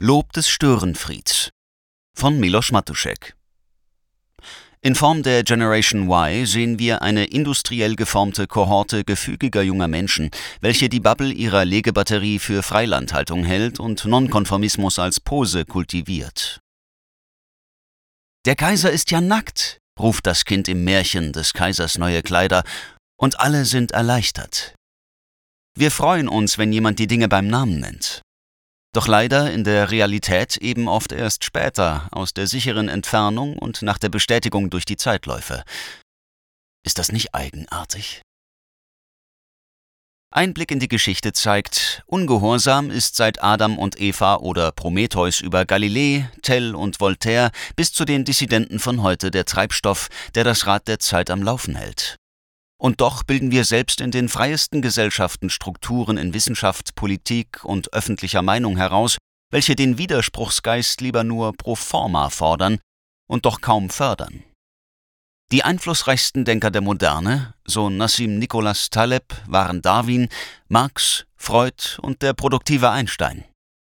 Lob des Störenfrieds von Milos Matuszek In Form der Generation Y sehen wir eine industriell geformte Kohorte gefügiger junger Menschen, welche die Bubble ihrer Legebatterie für Freilandhaltung hält und Nonkonformismus als Pose kultiviert. Der Kaiser ist ja nackt, ruft das Kind im Märchen des Kaisers neue Kleider, und alle sind erleichtert. Wir freuen uns, wenn jemand die Dinge beim Namen nennt. Doch leider in der Realität eben oft erst später, aus der sicheren Entfernung und nach der Bestätigung durch die Zeitläufe. Ist das nicht eigenartig? Ein Blick in die Geschichte zeigt, Ungehorsam ist seit Adam und Eva oder Prometheus über Galilei, Tell und Voltaire bis zu den Dissidenten von heute der Treibstoff, der das Rad der Zeit am Laufen hält. Und doch bilden wir selbst in den freiesten Gesellschaften Strukturen in Wissenschaft, Politik und öffentlicher Meinung heraus, welche den Widerspruchsgeist lieber nur pro forma fordern und doch kaum fördern. Die einflussreichsten Denker der Moderne, so Nassim Nicholas Taleb, waren Darwin, Marx, Freud und der produktive Einstein.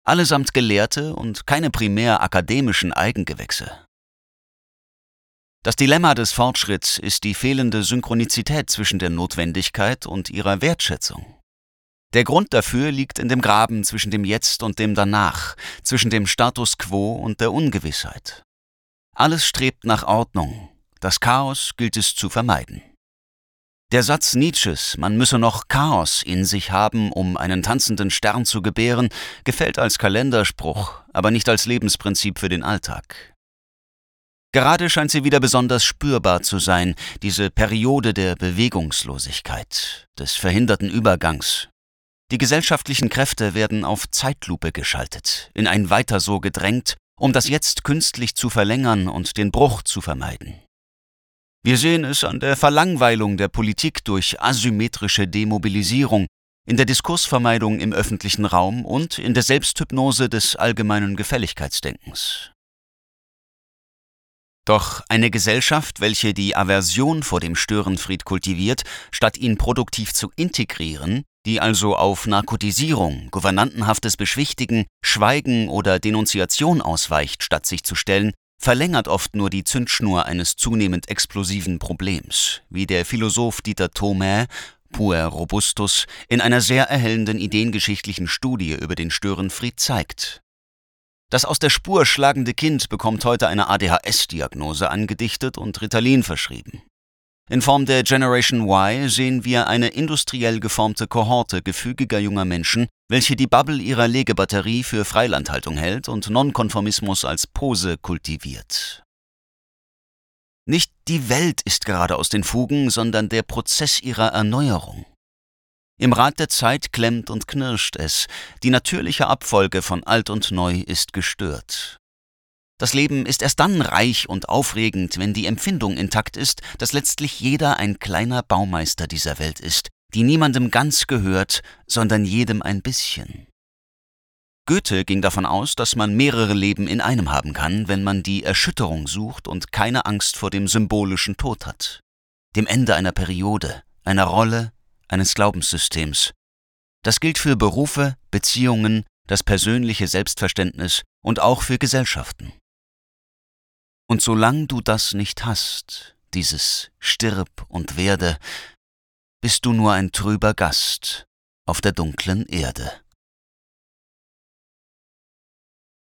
Allesamt Gelehrte und keine primär akademischen Eigengewächse. Das Dilemma des Fortschritts ist die fehlende Synchronizität zwischen der Notwendigkeit und ihrer Wertschätzung. Der Grund dafür liegt in dem Graben zwischen dem Jetzt und dem Danach, zwischen dem Status quo und der Ungewissheit. Alles strebt nach Ordnung, das Chaos gilt es zu vermeiden. Der Satz Nietzsches, man müsse noch Chaos in sich haben, um einen tanzenden Stern zu gebären, gefällt als Kalenderspruch, aber nicht als Lebensprinzip für den Alltag. Gerade scheint sie wieder besonders spürbar zu sein, diese Periode der Bewegungslosigkeit, des verhinderten Übergangs. Die gesellschaftlichen Kräfte werden auf Zeitlupe geschaltet, in ein Weiter so gedrängt, um das Jetzt künstlich zu verlängern und den Bruch zu vermeiden. Wir sehen es an der Verlangweilung der Politik durch asymmetrische Demobilisierung, in der Diskursvermeidung im öffentlichen Raum und in der Selbsthypnose des allgemeinen Gefälligkeitsdenkens. Doch eine Gesellschaft, welche die Aversion vor dem Störenfried kultiviert, statt ihn produktiv zu integrieren, die also auf Narkotisierung, gouvernantenhaftes Beschwichtigen, Schweigen oder Denunziation ausweicht, statt sich zu stellen, verlängert oft nur die Zündschnur eines zunehmend explosiven Problems, wie der Philosoph Dieter Thomae, Puer Robustus, in einer sehr erhellenden ideengeschichtlichen Studie über den Störenfried zeigt. Das aus der Spur schlagende Kind bekommt heute eine ADHS-Diagnose angedichtet und Ritalin verschrieben. In Form der Generation Y sehen wir eine industriell geformte Kohorte gefügiger junger Menschen, welche die Bubble ihrer Legebatterie für Freilandhaltung hält und Nonkonformismus als Pose kultiviert. Nicht die Welt ist gerade aus den Fugen, sondern der Prozess ihrer Erneuerung. Im Rad der Zeit klemmt und knirscht es, die natürliche Abfolge von alt und neu ist gestört. Das Leben ist erst dann reich und aufregend, wenn die Empfindung intakt ist, dass letztlich jeder ein kleiner Baumeister dieser Welt ist, die niemandem ganz gehört, sondern jedem ein bisschen. Goethe ging davon aus, dass man mehrere Leben in einem haben kann, wenn man die Erschütterung sucht und keine Angst vor dem symbolischen Tod hat, dem Ende einer Periode, einer Rolle, eines Glaubenssystems. Das gilt für Berufe, Beziehungen, das persönliche Selbstverständnis und auch für Gesellschaften. Und solange du das nicht hast, dieses Stirb und werde, bist du nur ein trüber Gast auf der dunklen Erde.